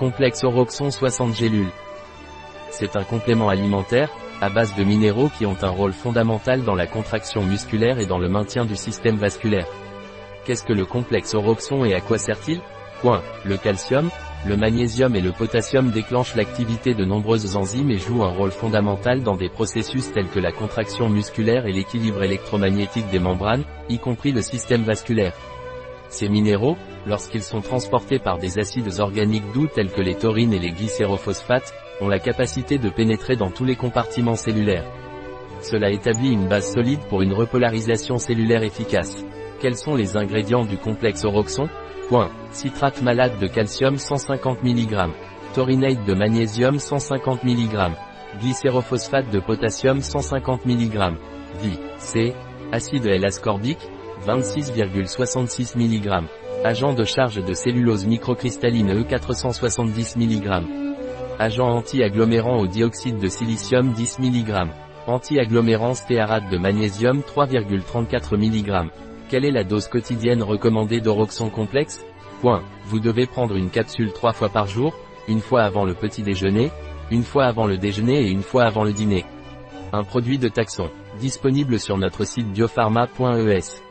Complexe Oroxon 60 gélules. C'est un complément alimentaire, à base de minéraux qui ont un rôle fondamental dans la contraction musculaire et dans le maintien du système vasculaire. Qu'est-ce que le complexe Oroxon et à quoi sert-il? Point. Le calcium, le magnésium et le potassium déclenchent l'activité de nombreuses enzymes et jouent un rôle fondamental dans des processus tels que la contraction musculaire et l'équilibre électromagnétique des membranes, y compris le système vasculaire. Ces minéraux, lorsqu'ils sont transportés par des acides organiques doux tels que les taurines et les glycérophosphates, ont la capacité de pénétrer dans tous les compartiments cellulaires. Cela établit une base solide pour une repolarisation cellulaire efficace. Quels sont les ingrédients du complexe Oroxon Point. Citrate malade de calcium 150 mg. Taurinate de magnésium 150 mg. Glycérophosphate de potassium 150 mg. Vi. C. Acide L-ascorbique 26,66 mg. Agent de charge de cellulose microcristalline E 470 mg. Agent anti-agglomérant au dioxyde de silicium 10 mg. Anti-agglomérant stéarate de magnésium 3,34 mg. Quelle est la dose quotidienne recommandée d'Oroxon complexe Point. Vous devez prendre une capsule trois fois par jour, une fois avant le petit déjeuner, une fois avant le déjeuner et une fois avant le dîner. Un produit de taxon, disponible sur notre site biopharma.es.